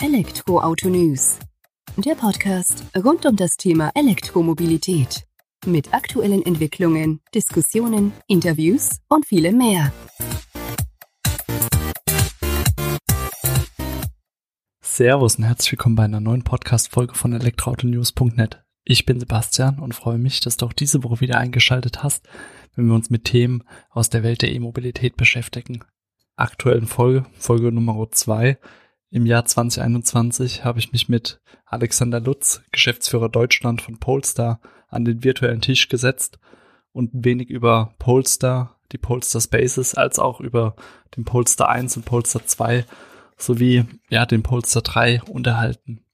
Elektroauto News. Der Podcast rund um das Thema Elektromobilität. Mit aktuellen Entwicklungen, Diskussionen, Interviews und vielem mehr. Servus und herzlich willkommen bei einer neuen Podcast-Folge von elektroautonews.net. Ich bin Sebastian und freue mich, dass du auch diese Woche wieder eingeschaltet hast, wenn wir uns mit Themen aus der Welt der E-Mobilität beschäftigen. Aktuellen Folge, Folge Nummer 2, im Jahr 2021 habe ich mich mit Alexander Lutz, Geschäftsführer Deutschland von Polestar, an den virtuellen Tisch gesetzt und wenig über Polestar, die Polestar Spaces, als auch über den Polestar 1 und Polestar 2 sowie ja, den Polestar 3 unterhalten.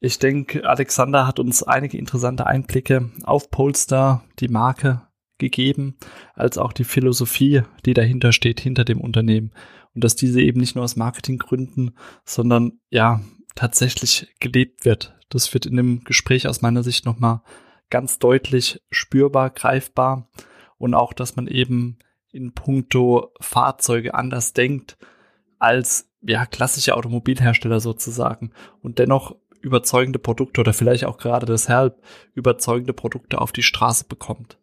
Ich denke, Alexander hat uns einige interessante Einblicke auf Polestar, die Marke, gegeben, als auch die Philosophie, die dahinter steht, hinter dem Unternehmen. Und dass diese eben nicht nur aus Marketinggründen, sondern ja, tatsächlich gelebt wird. Das wird in dem Gespräch aus meiner Sicht nochmal ganz deutlich spürbar, greifbar. Und auch, dass man eben in puncto Fahrzeuge anders denkt als ja, klassische Automobilhersteller sozusagen. Und dennoch überzeugende Produkte oder vielleicht auch gerade deshalb überzeugende Produkte auf die Straße bekommt.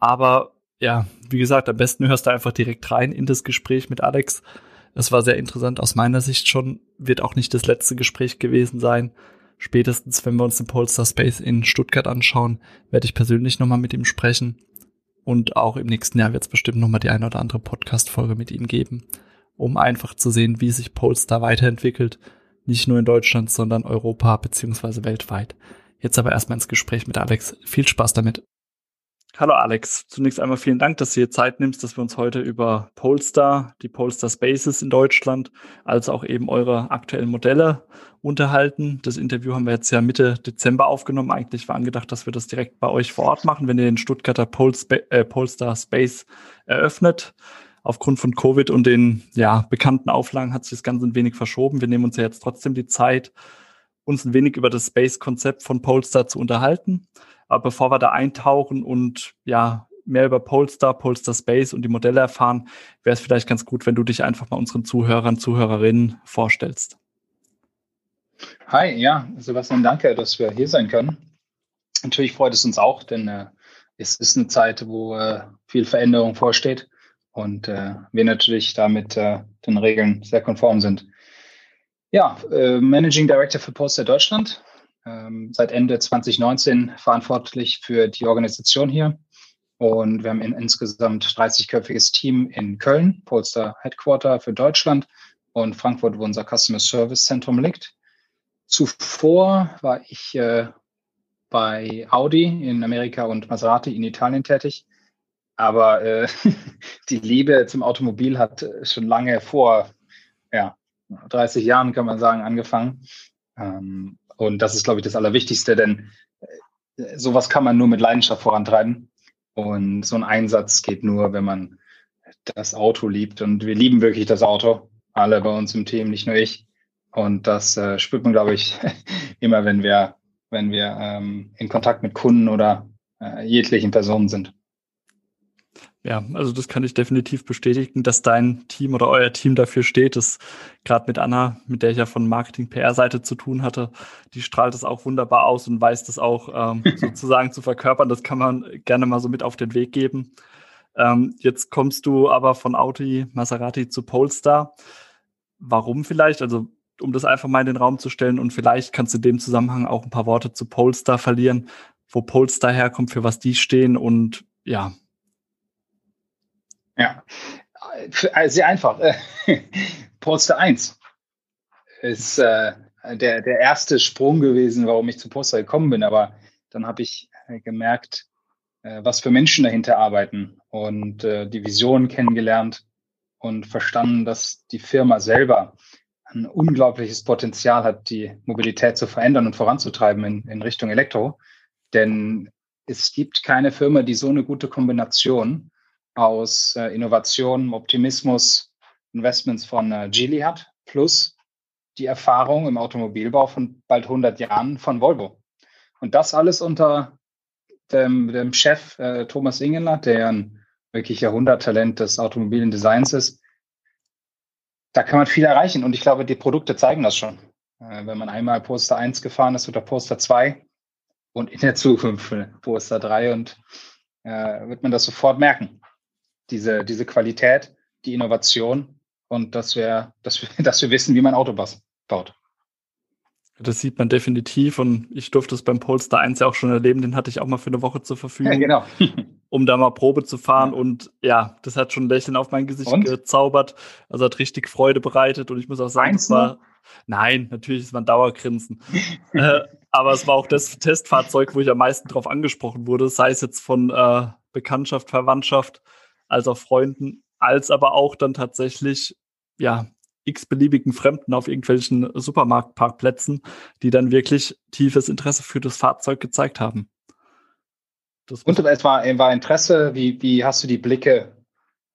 Aber ja, wie gesagt, am besten hörst du einfach direkt rein in das Gespräch mit Alex. Es war sehr interessant aus meiner Sicht schon, wird auch nicht das letzte Gespräch gewesen sein. Spätestens, wenn wir uns den Polestar Space in Stuttgart anschauen, werde ich persönlich nochmal mit ihm sprechen. Und auch im nächsten Jahr wird es bestimmt nochmal die eine oder andere Podcast-Folge mit ihm geben, um einfach zu sehen, wie sich Polestar weiterentwickelt. Nicht nur in Deutschland, sondern Europa beziehungsweise weltweit. Jetzt aber erstmal ins Gespräch mit Alex. Viel Spaß damit. Hallo Alex, zunächst einmal vielen Dank, dass du dir Zeit nimmst, dass wir uns heute über Polestar, die Polestar Spaces in Deutschland, als auch eben eure aktuellen Modelle unterhalten. Das Interview haben wir jetzt ja Mitte Dezember aufgenommen. Eigentlich war angedacht, dass wir das direkt bei euch vor Ort machen, wenn ihr den Stuttgarter Polspa äh, Polestar Space eröffnet. Aufgrund von Covid und den ja, bekannten Auflagen hat sich das Ganze ein wenig verschoben. Wir nehmen uns ja jetzt trotzdem die Zeit, uns ein wenig über das Space-Konzept von Polestar zu unterhalten. Aber bevor wir da eintauchen und ja, mehr über Polestar, Polestar Space und die Modelle erfahren, wäre es vielleicht ganz gut, wenn du dich einfach mal unseren Zuhörern, Zuhörerinnen vorstellst. Hi, ja, Sebastian, danke, dass wir hier sein können. Natürlich freut es uns auch, denn äh, es ist eine Zeit, wo äh, viel Veränderung vorsteht und äh, wir natürlich damit äh, den Regeln sehr konform sind. Ja, äh, Managing Director für Polestar Deutschland, ähm, seit Ende 2019 verantwortlich für die Organisation hier. Und wir haben ein insgesamt 30-köpfiges Team in Köln, Polster Headquarter für Deutschland und Frankfurt, wo unser Customer Service Zentrum liegt. Zuvor war ich äh, bei Audi in Amerika und Maserati in Italien tätig. Aber äh, die Liebe zum Automobil hat schon lange vor ja, 30 Jahren, kann man sagen, angefangen. Ähm, und das ist, glaube ich, das Allerwichtigste, denn äh, sowas kann man nur mit Leidenschaft vorantreiben. Und so ein Einsatz geht nur, wenn man das Auto liebt. Und wir lieben wirklich das Auto. Alle bei uns im Team, nicht nur ich. Und das äh, spürt man, glaube ich, immer, wenn wir, wenn wir ähm, in Kontakt mit Kunden oder äh, jeglichen Personen sind. Ja, also das kann ich definitiv bestätigen, dass dein Team oder euer Team dafür steht. Das gerade mit Anna, mit der ich ja von Marketing-PR-Seite zu tun hatte, die strahlt das auch wunderbar aus und weiß das auch ähm, sozusagen zu verkörpern. Das kann man gerne mal so mit auf den Weg geben. Ähm, jetzt kommst du aber von Audi, Maserati zu Polestar. Warum vielleicht? Also um das einfach mal in den Raum zu stellen und vielleicht kannst du in dem Zusammenhang auch ein paar Worte zu Polestar verlieren, wo Polestar herkommt, für was die stehen und ja, ja, äh, sehr einfach. Polster 1 ist äh, der, der erste Sprung gewesen, warum ich zu Polster gekommen bin. Aber dann habe ich äh, gemerkt, äh, was für Menschen dahinter arbeiten und äh, die Vision kennengelernt und verstanden, dass die Firma selber ein unglaubliches Potenzial hat, die Mobilität zu verändern und voranzutreiben in, in Richtung Elektro. Denn es gibt keine Firma, die so eine gute Kombination aus äh, Innovation, Optimismus, Investments von äh, Geely hat, plus die Erfahrung im Automobilbau von bald 100 Jahren von Volvo. Und das alles unter dem, dem Chef äh, Thomas Ingeler, der ein wirklich Jahrhunderttalent des automobilen Designs ist. da kann man viel erreichen und ich glaube, die Produkte zeigen das schon. Äh, wenn man einmal Poster 1 gefahren ist oder Poster 2 und in der Zukunft Poster 3 und äh, wird man das sofort merken. Diese, diese Qualität, die Innovation und dass wir, dass wir, dass wir wissen, wie man Autobus baut. Das sieht man definitiv und ich durfte es beim Polestar 1 ja auch schon erleben, den hatte ich auch mal für eine Woche zur Verfügung. Ja, genau. um da mal Probe zu fahren und ja, das hat schon ein Lächeln auf mein Gesicht und? gezaubert. Also hat richtig Freude bereitet und ich muss auch sagen, es war, nein, natürlich, es war ein Dauergrinsen. äh, aber es war auch das Testfahrzeug, wo ich am meisten drauf angesprochen wurde, sei es jetzt von äh, Bekanntschaft, Verwandtschaft, als auch Freunden, als aber auch dann tatsächlich, ja, x-beliebigen Fremden auf irgendwelchen Supermarktparkplätzen, die dann wirklich tiefes Interesse für das Fahrzeug gezeigt haben. Das Und es war, war Interesse, wie, wie hast du die Blicke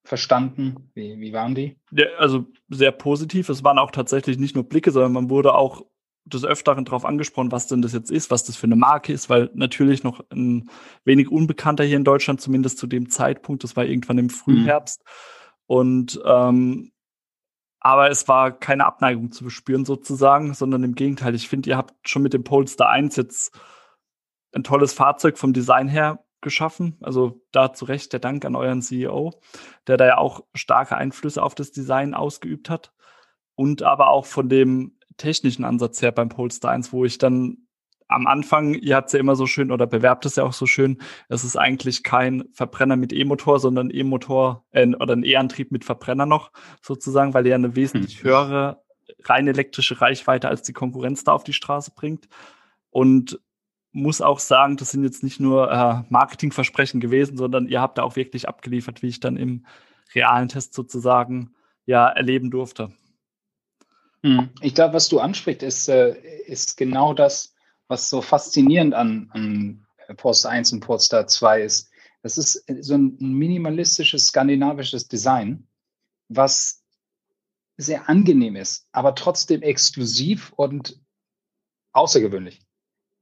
verstanden? Wie, wie waren die? Ja, also sehr positiv. Es waren auch tatsächlich nicht nur Blicke, sondern man wurde auch des Öfteren darauf angesprochen, was denn das jetzt ist, was das für eine Marke ist, weil natürlich noch ein wenig unbekannter hier in Deutschland, zumindest zu dem Zeitpunkt, das war irgendwann im Frühherbst. Mhm. Und ähm, aber es war keine Abneigung zu bespüren sozusagen, sondern im Gegenteil. Ich finde, ihr habt schon mit dem Polestar 1 jetzt ein tolles Fahrzeug vom Design her geschaffen. Also da zu Recht der Dank an euren CEO, der da ja auch starke Einflüsse auf das Design ausgeübt hat. Und aber auch von dem technischen Ansatz her beim Polestar 1, wo ich dann am Anfang, ihr habt es ja immer so schön oder bewerbt es ja auch so schön, es ist eigentlich kein Verbrenner mit E-Motor, sondern E-Motor äh, oder ein E-Antrieb mit Verbrenner noch sozusagen, weil er eine wesentlich hm. höhere rein elektrische Reichweite als die Konkurrenz da auf die Straße bringt. Und muss auch sagen, das sind jetzt nicht nur äh, Marketingversprechen gewesen, sondern ihr habt da auch wirklich abgeliefert, wie ich dann im realen Test sozusagen ja erleben durfte. Hm. Ich glaube, was du ansprichst, ist, äh, ist genau das, was so faszinierend an, an Poster 1 und Poster 2 ist, das ist so ein minimalistisches skandinavisches Design, was sehr angenehm ist, aber trotzdem exklusiv und außergewöhnlich.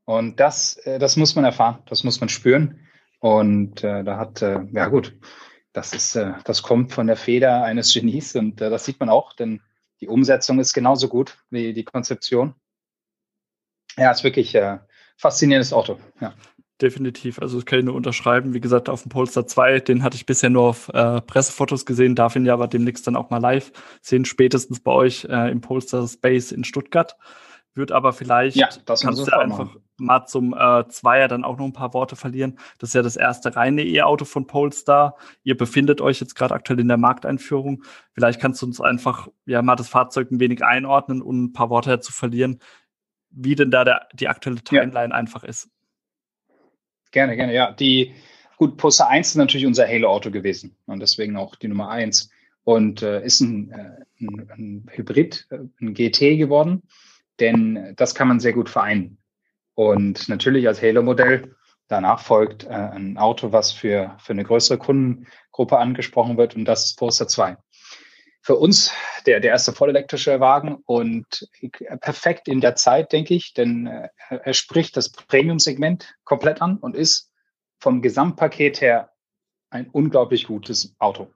Und das, äh, das muss man erfahren, das muss man spüren. Und äh, da hat, äh, ja gut, das ist, äh, das kommt von der Feder eines Genies und äh, das sieht man auch, denn die Umsetzung ist genauso gut wie die Konzeption. Ja, ist wirklich äh, faszinierendes Auto. Ja. Definitiv. Also das kann ich nur unterschreiben. Wie gesagt, auf dem Polestar 2, den hatte ich bisher nur auf äh, Pressefotos gesehen, darf ihn ja aber demnächst dann auch mal live sehen, spätestens bei euch äh, im Polestar Space in Stuttgart. Wird aber vielleicht, ja, das kannst du einfach machen. Mal zum äh, Zweier dann auch noch ein paar Worte verlieren. Das ist ja das erste reine E-Auto von Polestar. Ihr befindet euch jetzt gerade aktuell in der Markteinführung. Vielleicht kannst du uns einfach ja mal das Fahrzeug ein wenig einordnen und ein paar Worte dazu verlieren, wie denn da der, die aktuelle Timeline ja. einfach ist. Gerne, gerne, ja. Die, gut, Poster 1 ist natürlich unser Halo-Auto gewesen und deswegen auch die Nummer 1 und äh, ist ein, äh, ein, ein, Hybrid, äh, ein GT geworden, denn das kann man sehr gut vereinen. Und natürlich als Halo-Modell danach folgt äh, ein Auto, was für, für eine größere Kundengruppe angesprochen wird und das ist Poster 2 für uns der, der erste vollelektrische Wagen und perfekt in der Zeit, denke ich, denn äh, er spricht das Premium-Segment komplett an und ist vom Gesamtpaket her ein unglaublich gutes Auto.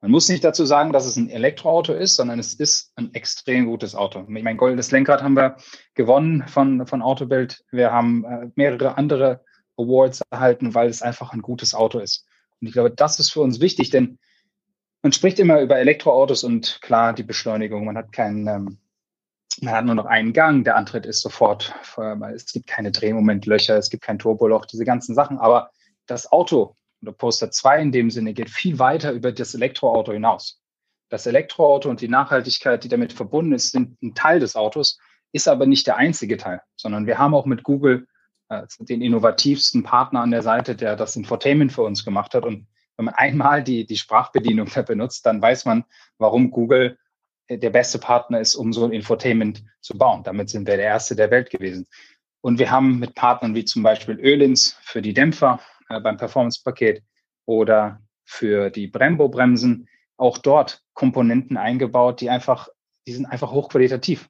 Man muss nicht dazu sagen, dass es ein Elektroauto ist, sondern es ist ein extrem gutes Auto. Ich mein goldenes Lenkrad haben wir gewonnen von, von Autobild. Wir haben äh, mehrere andere Awards erhalten, weil es einfach ein gutes Auto ist. Und ich glaube, das ist für uns wichtig, denn man spricht immer über Elektroautos und klar, die Beschleunigung. Man hat keinen, ähm, man hat nur noch einen Gang, der Antritt ist sofort, es gibt keine Drehmomentlöcher, es gibt kein Turboloch, diese ganzen Sachen. Aber das Auto oder Poster 2 in dem Sinne geht viel weiter über das Elektroauto hinaus. Das Elektroauto und die Nachhaltigkeit, die damit verbunden ist, sind ein Teil des Autos, ist aber nicht der einzige Teil, sondern wir haben auch mit Google äh, den innovativsten Partner an der Seite, der das Infotainment für uns gemacht hat. Und wenn man einmal die, die Sprachbedienung benutzt, dann weiß man, warum Google äh, der beste Partner ist, um so ein Infotainment zu bauen. Damit sind wir der erste der Welt gewesen. Und wir haben mit Partnern wie zum Beispiel Ölins für die Dämpfer äh, beim Performance-Paket oder für die Brembo-Bremsen auch dort Komponenten eingebaut, die einfach, die sind einfach hochqualitativ.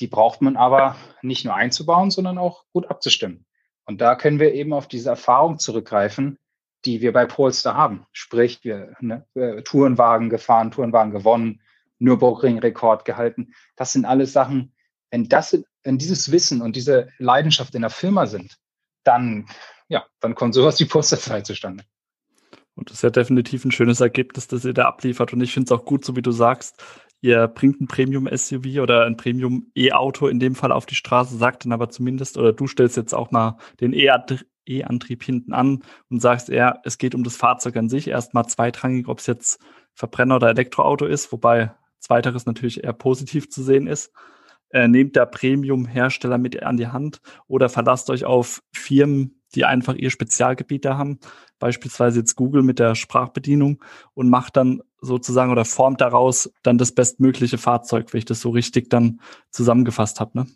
Die braucht man aber nicht nur einzubauen, sondern auch gut abzustimmen. Und da können wir eben auf diese Erfahrung zurückgreifen, die wir bei Polestar haben. Sprich, wir ne, Tourenwagen gefahren, Tourenwagen gewonnen, Nürburgring-Rekord gehalten. Das sind alles Sachen, wenn das, wenn dieses Wissen und diese Leidenschaft in der Firma sind, dann, ja, dann kommt sowas wie Posterzeit zustande. Und das ist ja definitiv ein schönes Ergebnis, das ihr da abliefert. Und ich finde es auch gut, so wie du sagst, ihr bringt ein Premium-SUV oder ein Premium-E-Auto in dem Fall auf die Straße, sagt dann aber zumindest, oder du stellst jetzt auch mal den E-Antrieb hinten an und sagst eher, es geht um das Fahrzeug an sich, erstmal zweitrangig, ob es jetzt Verbrenner oder Elektroauto ist, wobei zweiteres natürlich eher positiv zu sehen ist. Äh, nehmt der Premium-Hersteller mit an die Hand oder verlasst euch auf Firmen, die einfach ihr Spezialgebiet da haben, beispielsweise jetzt Google mit der Sprachbedienung und macht dann sozusagen oder formt daraus dann das bestmögliche Fahrzeug, wenn ich das so richtig dann zusammengefasst habe. Ne?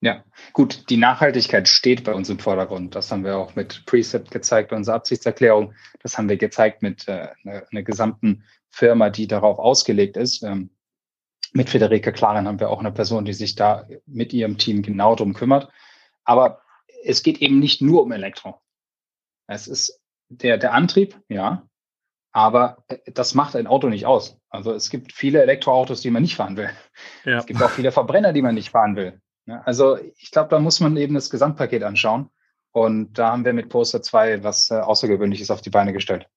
Ja, gut, die Nachhaltigkeit steht bei uns im Vordergrund. Das haben wir auch mit Precept gezeigt, bei unserer Absichtserklärung. Das haben wir gezeigt mit äh, einer, einer gesamten Firma, die darauf ausgelegt ist. Ähm, mit Federica Klaren haben wir auch eine Person, die sich da mit ihrem Team genau drum kümmert. Aber es geht eben nicht nur um Elektro. Es ist der, der Antrieb, ja, aber äh, das macht ein Auto nicht aus. Also es gibt viele Elektroautos, die man nicht fahren will. Ja. Es gibt auch viele Verbrenner, die man nicht fahren will. Also ich glaube, da muss man eben das Gesamtpaket anschauen. Und da haben wir mit Poster 2 was äh, Außergewöhnliches auf die Beine gestellt.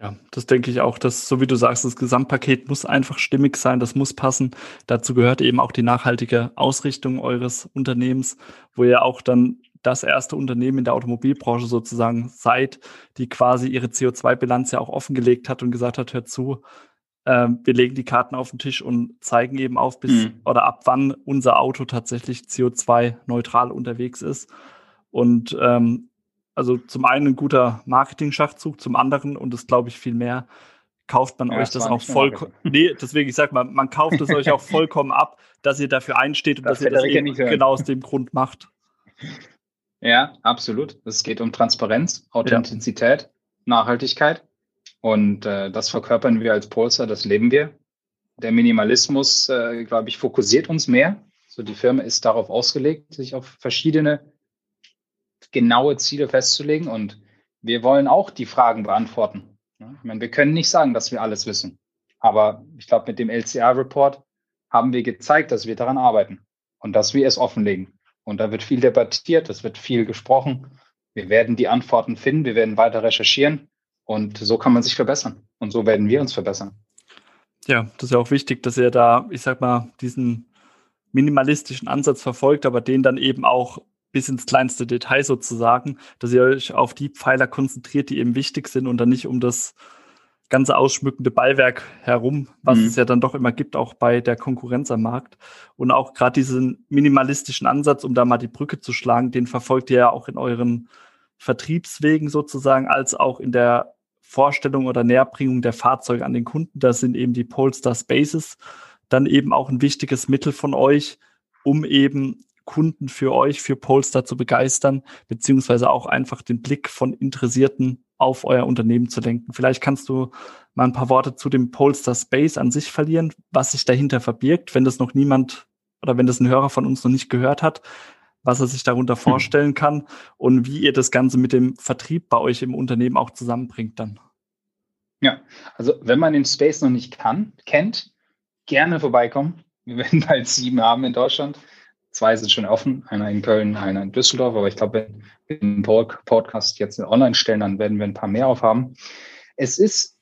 Ja, das denke ich auch, dass, so wie du sagst, das Gesamtpaket muss einfach stimmig sein, das muss passen. Dazu gehört eben auch die nachhaltige Ausrichtung eures Unternehmens, wo ihr auch dann das erste Unternehmen in der Automobilbranche sozusagen seid, die quasi ihre CO2-Bilanz ja auch offengelegt hat und gesagt hat, hört zu, äh, wir legen die Karten auf den Tisch und zeigen eben auf, bis mhm. oder ab wann unser Auto tatsächlich CO2-neutral unterwegs ist. Und ähm, also zum einen ein guter Marketing-Schachzug, zum anderen, und das glaube ich viel mehr, kauft man ja, euch das, das auch vollkommen. Nee, deswegen, ich sag mal, man kauft es euch auch vollkommen ab, dass ihr dafür einsteht und das dass ihr das eben genau aus dem Grund macht. Ja, absolut. Es geht um Transparenz, Authentizität, ja. Nachhaltigkeit. Und äh, das verkörpern wir als Polster, das leben wir. Der Minimalismus, äh, glaube ich, fokussiert uns mehr. So die Firma ist darauf ausgelegt, sich auf verschiedene genaue Ziele festzulegen. Und wir wollen auch die Fragen beantworten. Ich meine, wir können nicht sagen, dass wir alles wissen. Aber ich glaube, mit dem LCA-Report haben wir gezeigt, dass wir daran arbeiten und dass wir es offenlegen. Und da wird viel debattiert, es wird viel gesprochen. Wir werden die Antworten finden, wir werden weiter recherchieren und so kann man sich verbessern. Und so werden wir uns verbessern. Ja, das ist ja auch wichtig, dass ihr da, ich sag mal, diesen minimalistischen Ansatz verfolgt, aber den dann eben auch bis ins kleinste Detail sozusagen, dass ihr euch auf die Pfeiler konzentriert, die eben wichtig sind und dann nicht um das ganze ausschmückende Ballwerk herum, was mhm. es ja dann doch immer gibt, auch bei der Konkurrenz am Markt. Und auch gerade diesen minimalistischen Ansatz, um da mal die Brücke zu schlagen, den verfolgt ihr ja auch in euren Vertriebswegen sozusagen, als auch in der Vorstellung oder Näherbringung der Fahrzeuge an den Kunden. Das sind eben die Polestar Spaces dann eben auch ein wichtiges Mittel von euch, um eben Kunden für euch, für Polestar zu begeistern, beziehungsweise auch einfach den Blick von Interessierten auf euer Unternehmen zu lenken. Vielleicht kannst du mal ein paar Worte zu dem Polestar Space an sich verlieren, was sich dahinter verbirgt, wenn das noch niemand oder wenn das ein Hörer von uns noch nicht gehört hat, was er sich darunter hm. vorstellen kann und wie ihr das Ganze mit dem Vertrieb bei euch im Unternehmen auch zusammenbringt dann. Ja, also wenn man den Space noch nicht kann, kennt, gerne vorbeikommen. Wir werden bald sieben haben in Deutschland. Zwei sind schon offen, einer in Köln, einer in Düsseldorf, aber ich glaube, wenn wir den Podcast jetzt online stellen, dann werden wir ein paar mehr aufhaben. Es ist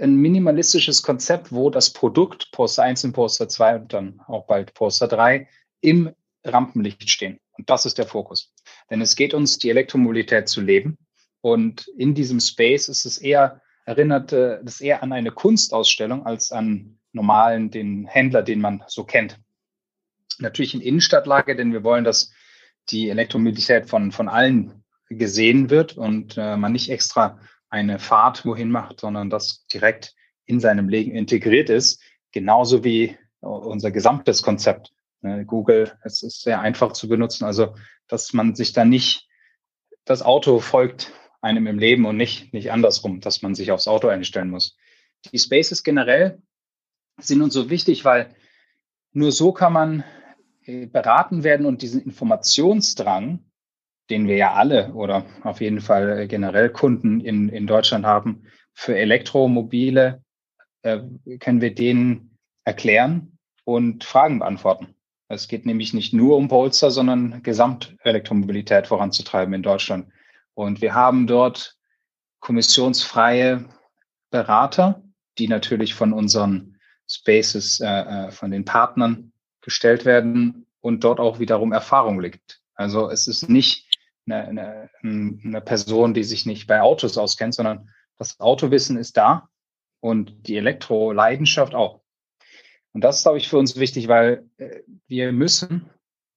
ein minimalistisches Konzept, wo das Produkt Poster 1 und Poster 2 und dann auch bald Poster 3 im Rampenlicht stehen. Und das ist der Fokus. Denn es geht uns, die Elektromobilität zu leben. Und in diesem Space ist es eher, erinnert äh, das eher an eine Kunstausstellung als an normalen, den Händler, den man so kennt natürlich in Innenstadtlage, denn wir wollen, dass die Elektromobilität von, von allen gesehen wird und äh, man nicht extra eine Fahrt wohin macht, sondern das direkt in seinem Leben integriert ist, genauso wie unser gesamtes Konzept. Ne, Google, es ist sehr einfach zu benutzen, also dass man sich da nicht, das Auto folgt einem im Leben und nicht, nicht andersrum, dass man sich aufs Auto einstellen muss. Die Spaces generell sind uns so wichtig, weil nur so kann man beraten werden und diesen Informationsdrang, den wir ja alle oder auf jeden Fall äh, generell Kunden in, in Deutschland haben, für Elektromobile, äh, können wir denen erklären und Fragen beantworten. Es geht nämlich nicht nur um Polster, sondern Gesamtelektromobilität voranzutreiben in Deutschland. Und wir haben dort kommissionsfreie Berater, die natürlich von unseren Spaces, äh, äh, von den Partnern gestellt werden und dort auch wiederum Erfahrung liegt. Also es ist nicht eine, eine, eine Person, die sich nicht bei Autos auskennt, sondern das Autowissen ist da und die Elektroleidenschaft auch. Und das ist, glaube ich, für uns wichtig, weil äh, wir müssen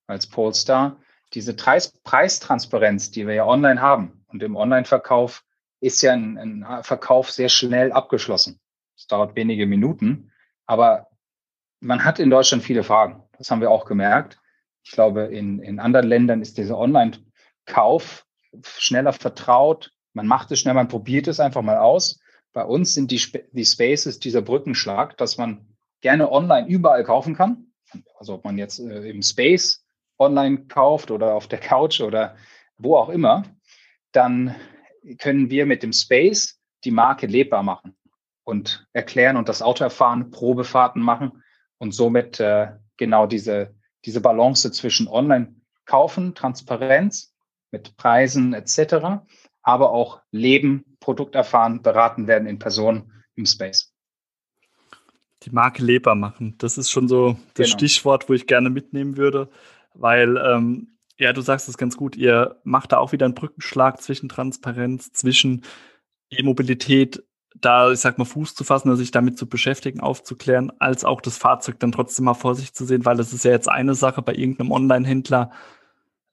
als Polestar diese Preistransparenz, die wir ja online haben und im Online-Verkauf ist ja ein, ein Verkauf sehr schnell abgeschlossen. Es dauert wenige Minuten, aber man hat in Deutschland viele Fragen. Das haben wir auch gemerkt. Ich glaube, in, in anderen Ländern ist dieser Online-Kauf schneller vertraut. Man macht es schnell, man probiert es einfach mal aus. Bei uns sind die, die Spaces dieser Brückenschlag, dass man gerne online überall kaufen kann. Also ob man jetzt äh, im Space online kauft oder auf der Couch oder wo auch immer, dann können wir mit dem Space die Marke lebbar machen und erklären und das Auto erfahren, Probefahrten machen und somit äh, genau diese, diese Balance zwischen online kaufen, Transparenz mit Preisen etc., aber auch leben, Produkt erfahren, beraten werden in Person im Space. Die Marke lebbar machen, das ist schon so das genau. Stichwort, wo ich gerne mitnehmen würde, weil ähm, ja, du sagst es ganz gut, ihr macht da auch wieder einen Brückenschlag zwischen Transparenz, zwischen E-Mobilität, da, ich sag mal, Fuß zu fassen, sich damit zu beschäftigen, aufzuklären, als auch das Fahrzeug dann trotzdem mal vor sich zu sehen, weil das ist ja jetzt eine Sache bei irgendeinem Online-Händler,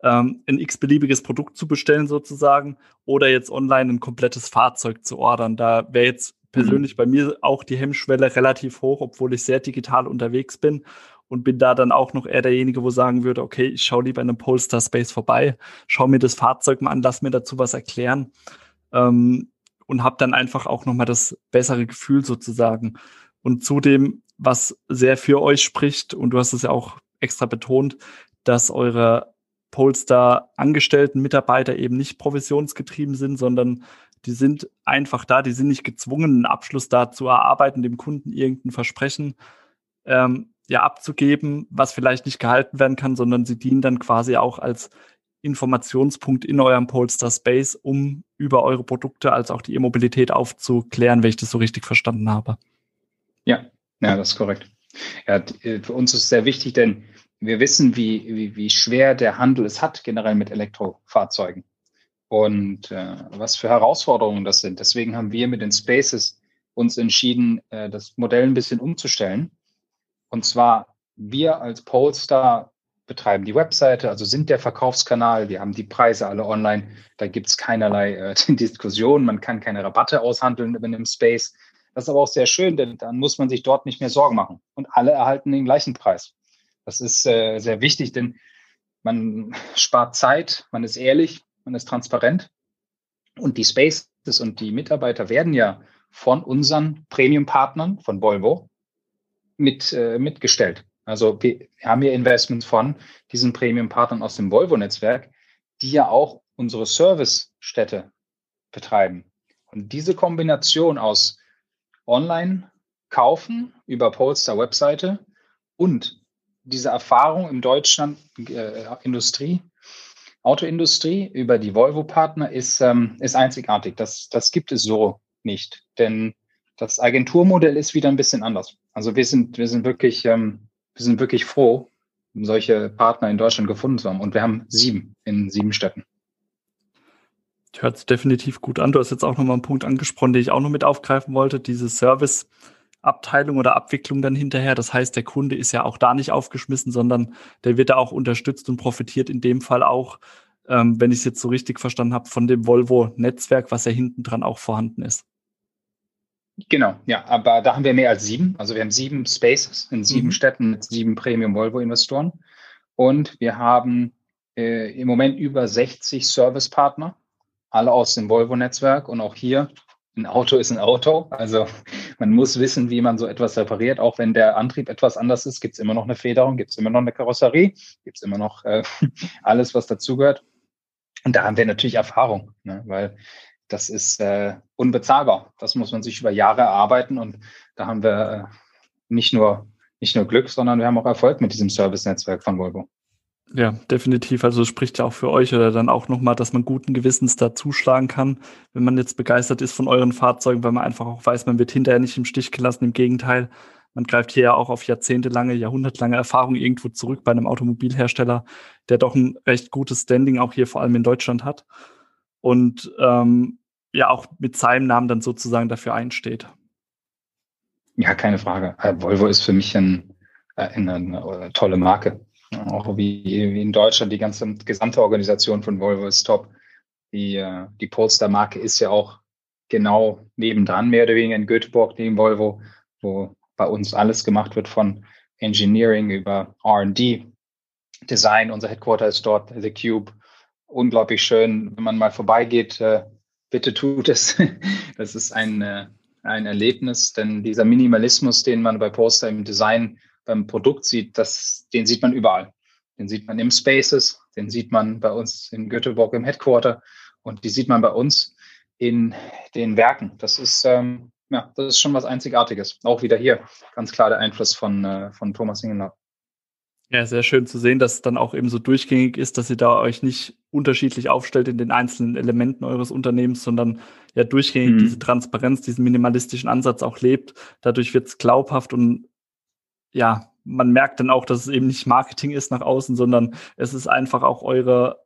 ähm, ein x-beliebiges Produkt zu bestellen sozusagen oder jetzt online ein komplettes Fahrzeug zu ordern. Da wäre jetzt persönlich mhm. bei mir auch die Hemmschwelle relativ hoch, obwohl ich sehr digital unterwegs bin und bin da dann auch noch eher derjenige, wo sagen würde, okay, ich schaue lieber in einem Polestar Space vorbei, schaue mir das Fahrzeug mal an, lass mir dazu was erklären ähm, und habe dann einfach auch nochmal das bessere Gefühl sozusagen. Und zudem, was sehr für euch spricht, und du hast es ja auch extra betont, dass eure Polestar-Angestellten, Mitarbeiter eben nicht provisionsgetrieben sind, sondern die sind einfach da, die sind nicht gezwungen, einen Abschluss da zu erarbeiten, dem Kunden irgendein Versprechen ähm, ja abzugeben, was vielleicht nicht gehalten werden kann, sondern sie dienen dann quasi auch als Informationspunkt in eurem Polestar Space, um über eure Produkte als auch die E-Mobilität aufzuklären, wenn ich das so richtig verstanden habe. Ja, ja, das ist korrekt. Ja, äh, für uns ist es sehr wichtig, denn wir wissen, wie, wie, wie schwer der Handel es hat, generell mit Elektrofahrzeugen und äh, was für Herausforderungen das sind. Deswegen haben wir mit den Spaces uns entschieden, äh, das Modell ein bisschen umzustellen und zwar, wir als Polestar betreiben die Webseite, also sind der Verkaufskanal. Wir haben die Preise alle online. Da gibt es keinerlei äh, Diskussion. Man kann keine Rabatte aushandeln in einem Space. Das ist aber auch sehr schön, denn dann muss man sich dort nicht mehr Sorgen machen. Und alle erhalten den gleichen Preis. Das ist äh, sehr wichtig, denn man spart Zeit, man ist ehrlich, man ist transparent. Und die Spaces und die Mitarbeiter werden ja von unseren Premium-Partnern, von Volvo, mit, äh, mitgestellt. Also wir haben hier Investments von diesen Premium-Partnern aus dem Volvo-Netzwerk, die ja auch unsere Service-Städte betreiben. Und diese Kombination aus Online-Kaufen über Polestar Webseite und diese Erfahrung im Deutschland äh, Industrie, Autoindustrie über die Volvo-Partner ist, ähm, ist einzigartig. Das, das gibt es so nicht. Denn das Agenturmodell ist wieder ein bisschen anders. Also wir sind, wir sind wirklich, ähm, wir sind wirklich froh, solche Partner in Deutschland gefunden zu haben. Und wir haben sieben in sieben Städten. Hört sich definitiv gut an. Du hast jetzt auch nochmal einen Punkt angesprochen, den ich auch noch mit aufgreifen wollte. Diese Service-Abteilung oder Abwicklung dann hinterher. Das heißt, der Kunde ist ja auch da nicht aufgeschmissen, sondern der wird da auch unterstützt und profitiert in dem Fall auch, ähm, wenn ich es jetzt so richtig verstanden habe, von dem Volvo-Netzwerk, was ja hinten dran auch vorhanden ist. Genau, ja, aber da haben wir mehr als sieben. Also wir haben sieben Spaces in sieben mhm. Städten mit sieben Premium Volvo-Investoren. Und wir haben äh, im Moment über 60 Servicepartner, alle aus dem Volvo-Netzwerk. Und auch hier, ein Auto ist ein Auto. Also man muss wissen, wie man so etwas repariert. Auch wenn der Antrieb etwas anders ist, gibt es immer noch eine Federung, gibt es immer noch eine Karosserie, gibt es immer noch äh, alles, was dazugehört. Und da haben wir natürlich Erfahrung, ne? weil das ist äh, unbezahlbar. Das muss man sich über Jahre erarbeiten und da haben wir äh, nicht nur nicht nur Glück, sondern wir haben auch Erfolg mit diesem Service-Netzwerk von Volvo. Ja, definitiv. Also spricht ja auch für euch oder dann auch nochmal, dass man guten Gewissens da zuschlagen kann, wenn man jetzt begeistert ist von euren Fahrzeugen, weil man einfach auch weiß, man wird hinterher nicht im Stich gelassen. Im Gegenteil, man greift hier ja auch auf jahrzehntelange, jahrhundertlange Erfahrung irgendwo zurück bei einem Automobilhersteller, der doch ein recht gutes Standing auch hier vor allem in Deutschland hat und ähm, ja auch mit seinem Namen dann sozusagen dafür einsteht. Ja, keine Frage. Äh, Volvo ist für mich ein, äh, eine, eine tolle Marke. Auch wie, wie, in Deutschland, die ganze gesamte Organisation von Volvo ist top. Die, äh, die Polestar-Marke ist ja auch genau nebendran, mehr oder weniger in Göteborg, neben Volvo, wo bei uns alles gemacht wird von Engineering über RD, Design. Unser Headquarter ist dort, The Cube. Unglaublich schön. Wenn man mal vorbeigeht, äh, bitte tut es. Das ist ein, äh, ein Erlebnis, denn dieser Minimalismus, den man bei Poster im Design beim Produkt sieht, das, den sieht man überall. Den sieht man im Spaces, den sieht man bei uns in Göteborg im Headquarter und die sieht man bei uns in den Werken. Das ist, ähm, ja, das ist schon was Einzigartiges. Auch wieder hier ganz klar der Einfluss von, äh, von Thomas Ingenlaub. Ja, sehr schön zu sehen, dass es dann auch eben so durchgängig ist, dass ihr da euch nicht unterschiedlich aufstellt in den einzelnen Elementen eures Unternehmens, sondern ja durchgängig mhm. diese Transparenz, diesen minimalistischen Ansatz auch lebt. Dadurch wird es glaubhaft und ja, man merkt dann auch, dass es eben nicht Marketing ist nach außen, sondern es ist einfach auch eure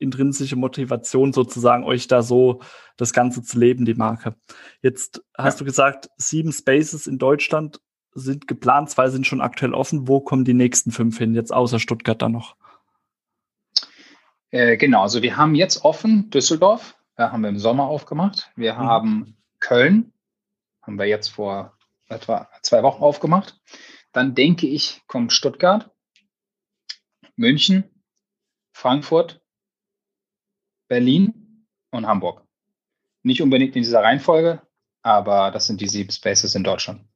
intrinsische Motivation sozusagen, euch da so das Ganze zu leben, die Marke. Jetzt hast ja. du gesagt, sieben Spaces in Deutschland sind geplant, zwei sind schon aktuell offen. Wo kommen die nächsten fünf hin, jetzt außer Stuttgart dann noch? Äh, genau, also wir haben jetzt offen Düsseldorf, da haben wir im Sommer aufgemacht. Wir mhm. haben Köln, haben wir jetzt vor etwa zwei Wochen aufgemacht. Dann denke ich, kommt Stuttgart, München, Frankfurt, Berlin und Hamburg. Nicht unbedingt in dieser Reihenfolge, aber das sind die sieben Spaces in Deutschland.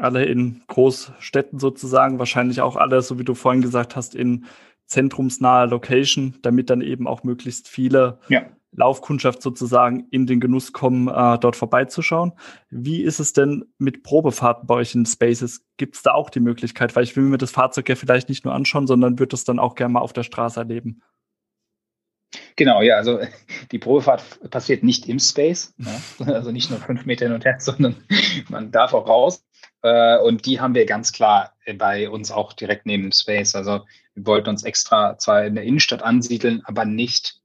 Alle in Großstädten sozusagen, wahrscheinlich auch alle, so wie du vorhin gesagt hast, in zentrumsnaher Location, damit dann eben auch möglichst viele ja. Laufkundschaft sozusagen in den Genuss kommen, äh, dort vorbeizuschauen. Wie ist es denn mit Probefahrten bei euch in Spaces? Gibt es da auch die Möglichkeit? Weil ich will mir das Fahrzeug ja vielleicht nicht nur anschauen, sondern würde es dann auch gerne mal auf der Straße erleben. Genau, ja, also die Probefahrt passiert nicht im Space, ja, also nicht nur fünf Meter hin und her, sondern man darf auch raus. Äh, und die haben wir ganz klar bei uns auch direkt neben dem Space. Also wir wollten uns extra zwar in der Innenstadt ansiedeln, aber nicht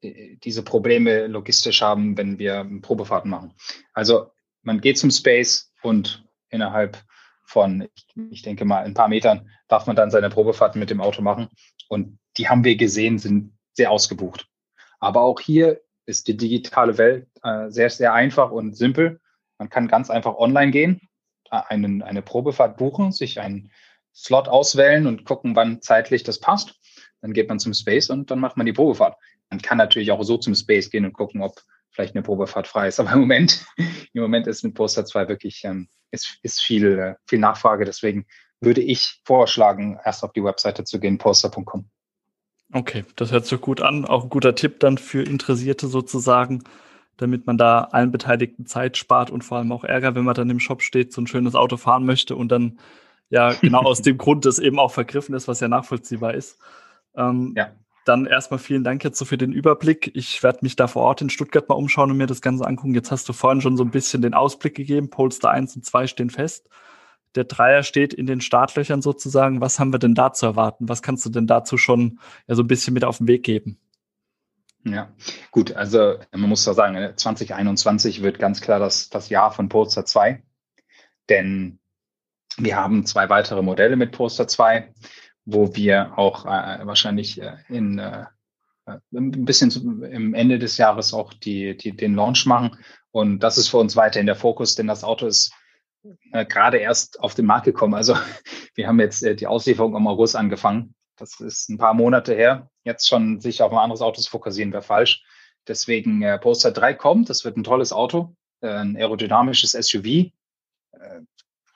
äh, diese Probleme logistisch haben, wenn wir Probefahrten machen. Also man geht zum Space und innerhalb von, ich denke mal, ein paar Metern darf man dann seine Probefahrten mit dem Auto machen. Und die haben wir gesehen, sind sehr ausgebucht. Aber auch hier ist die digitale Welt äh, sehr, sehr einfach und simpel. Man kann ganz einfach online gehen, einen, eine Probefahrt buchen, sich einen Slot auswählen und gucken, wann zeitlich das passt. Dann geht man zum Space und dann macht man die Probefahrt. Man kann natürlich auch so zum Space gehen und gucken, ob vielleicht eine Probefahrt frei ist. Aber im Moment, im Moment ist mit Poster 2 wirklich ähm, ist, ist viel, äh, viel Nachfrage. Deswegen würde ich vorschlagen, erst auf die Webseite zu gehen, poster.com. Okay, das hört sich gut an. Auch ein guter Tipp dann für Interessierte sozusagen, damit man da allen Beteiligten Zeit spart und vor allem auch Ärger, wenn man dann im Shop steht, so ein schönes Auto fahren möchte und dann ja genau aus dem Grund, dass eben auch vergriffen ist, was ja nachvollziehbar ist. Ähm, ja dann erstmal vielen Dank jetzt so für den Überblick. Ich werde mich da vor Ort in Stuttgart mal umschauen und mir das Ganze angucken. Jetzt hast du vorhin schon so ein bisschen den Ausblick gegeben. Polster 1 und 2 stehen fest. Der Dreier steht in den Startlöchern sozusagen. Was haben wir denn da zu erwarten? Was kannst du denn dazu schon ja, so ein bisschen mit auf den Weg geben? Ja, gut. Also man muss da sagen, 2021 wird ganz klar das, das Jahr von Polster 2. Denn wir haben zwei weitere Modelle mit Polster 2 wo wir auch äh, wahrscheinlich äh, in äh, äh ein bisschen im Ende des Jahres auch die, die, den Launch machen. Und das ist für uns weiterhin der Fokus, denn das Auto ist äh, gerade erst auf den Markt gekommen. Also wir haben jetzt äh, die Auslieferung im August angefangen. Das ist ein paar Monate her. Jetzt schon sich auf ein anderes Auto zu fokussieren, wäre falsch. Deswegen äh, Poster 3 kommt. Das wird ein tolles Auto, äh, ein aerodynamisches SUV. Äh,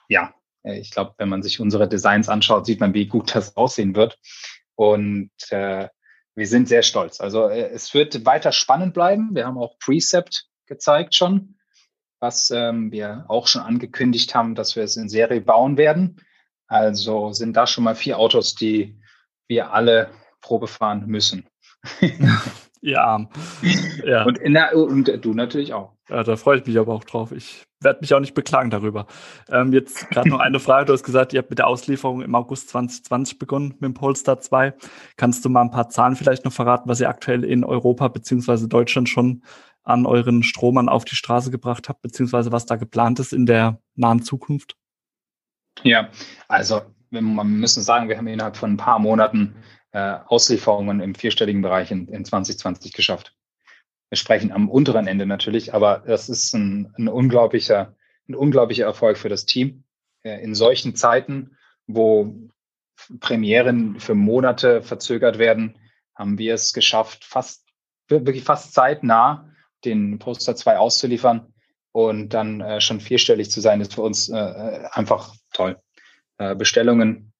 ja, ich glaube, wenn man sich unsere Designs anschaut, sieht man, wie gut das aussehen wird. Und wir sind sehr stolz. Also es wird weiter spannend bleiben. Wir haben auch Precept gezeigt schon. Was ähm, wir auch schon angekündigt haben, dass wir es in Serie bauen werden. Also sind da schon mal vier Autos, die wir alle Probe fahren müssen. ja. ja. Und, der, und du natürlich auch. Ja, da freue ich mich aber auch drauf. Ich werde mich auch nicht beklagen darüber. Ähm, jetzt gerade noch eine Frage. Du hast gesagt, ihr habt mit der Auslieferung im August 2020 begonnen mit dem Polestar 2. Kannst du mal ein paar Zahlen vielleicht noch verraten, was ihr aktuell in Europa beziehungsweise Deutschland schon an euren Stromern auf die Straße gebracht habt, beziehungsweise was da geplant ist in der nahen Zukunft? Ja, also man müssen sagen, wir haben innerhalb von ein paar Monaten äh, Auslieferungen im vierstelligen Bereich in, in 2020 geschafft. Wir sprechen am unteren Ende natürlich, aber das ist ein, ein unglaublicher, ein unglaublicher Erfolg für das Team. Äh, in solchen Zeiten, wo Premieren für Monate verzögert werden, haben wir es geschafft, fast, wirklich fast zeitnah den Poster 2 auszuliefern und dann äh, schon vierstellig zu sein, ist für uns äh, äh einfach toll. Äh, Bestellungen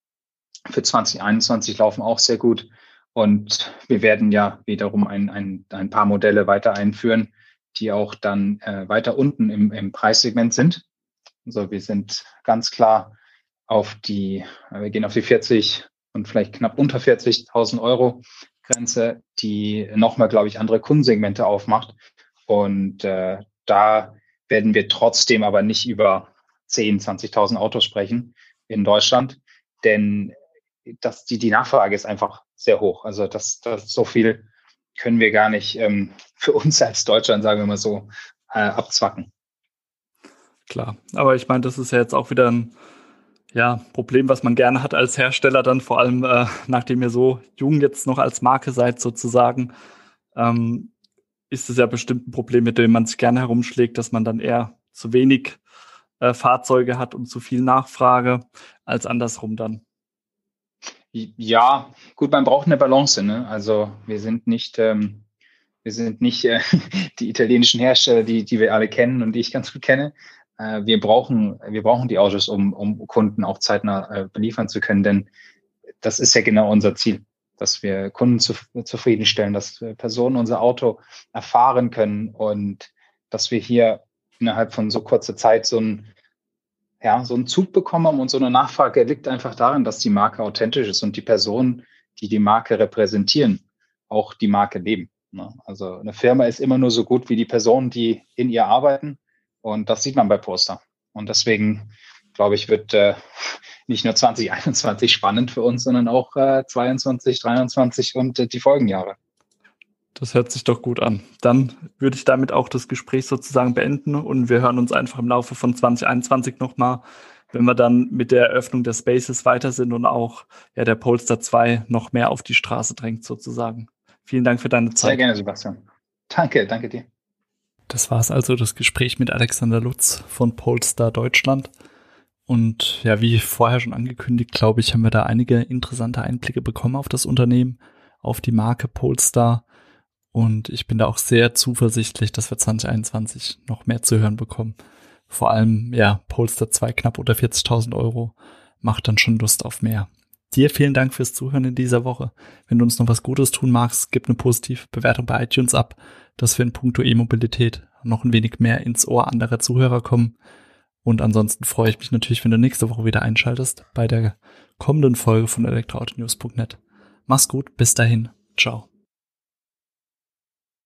für 2021 laufen auch sehr gut. Und wir werden ja wiederum ein, ein, ein paar Modelle weiter einführen, die auch dann äh, weiter unten im, im Preissegment sind. Also wir sind ganz klar auf die, äh, wir gehen auf die 40 und vielleicht knapp unter 40.000 Euro Grenze, die nochmal, glaube ich, andere Kundensegmente aufmacht. Und äh, da werden wir trotzdem aber nicht über 10, 20.000 Autos sprechen in Deutschland, denn dass die, die Nachfrage ist einfach sehr hoch. Also das, das so viel können wir gar nicht ähm, für uns als Deutschland, sagen wir mal so, äh, abzwacken. Klar, aber ich meine, das ist ja jetzt auch wieder ein ja, Problem, was man gerne hat als Hersteller, dann vor allem, äh, nachdem ihr so jung jetzt noch als Marke seid, sozusagen, ähm, ist es ja bestimmt ein Problem, mit dem man sich gerne herumschlägt, dass man dann eher zu wenig äh, Fahrzeuge hat und zu viel Nachfrage als andersrum dann. Ja, gut, man braucht eine Balance. Ne? Also wir sind nicht, ähm, wir sind nicht äh, die italienischen Hersteller, die, die wir alle kennen und die ich ganz gut kenne. Äh, wir brauchen, wir brauchen die Autos, um, um Kunden auch zeitnah äh, beliefern zu können, denn das ist ja genau unser Ziel, dass wir Kunden zu, zufriedenstellen, dass Personen unser Auto erfahren können und dass wir hier innerhalb von so kurzer Zeit so ein ja, so einen Zug bekommen und so eine Nachfrage liegt einfach darin, dass die Marke authentisch ist und die Personen, die die Marke repräsentieren, auch die Marke leben. Ne? Also eine Firma ist immer nur so gut wie die Personen, die in ihr arbeiten und das sieht man bei Poster. Und deswegen, glaube ich, wird äh, nicht nur 2021 spannend für uns, sondern auch äh, 22, 23 und äh, die Folgenjahre. Das hört sich doch gut an. Dann würde ich damit auch das Gespräch sozusagen beenden und wir hören uns einfach im Laufe von 2021 nochmal, wenn wir dann mit der Eröffnung der Spaces weiter sind und auch ja, der Polestar 2 noch mehr auf die Straße drängt sozusagen. Vielen Dank für deine Zeit. Sehr gerne, Sebastian. Danke, danke dir. Das war es also, das Gespräch mit Alexander Lutz von Polestar Deutschland. Und ja, wie vorher schon angekündigt, glaube ich, haben wir da einige interessante Einblicke bekommen auf das Unternehmen, auf die Marke Polestar und ich bin da auch sehr zuversichtlich, dass wir 2021 noch mehr zu hören bekommen. Vor allem, ja, Polestar 2 knapp unter 40.000 Euro macht dann schon Lust auf mehr. Dir vielen Dank fürs Zuhören in dieser Woche. Wenn du uns noch was Gutes tun magst, gib eine positive Bewertung bei iTunes ab, dass wir in puncto E-Mobilität noch ein wenig mehr ins Ohr anderer Zuhörer kommen. Und ansonsten freue ich mich natürlich, wenn du nächste Woche wieder einschaltest bei der kommenden Folge von elektroautonews.net. Mach's gut, bis dahin, ciao.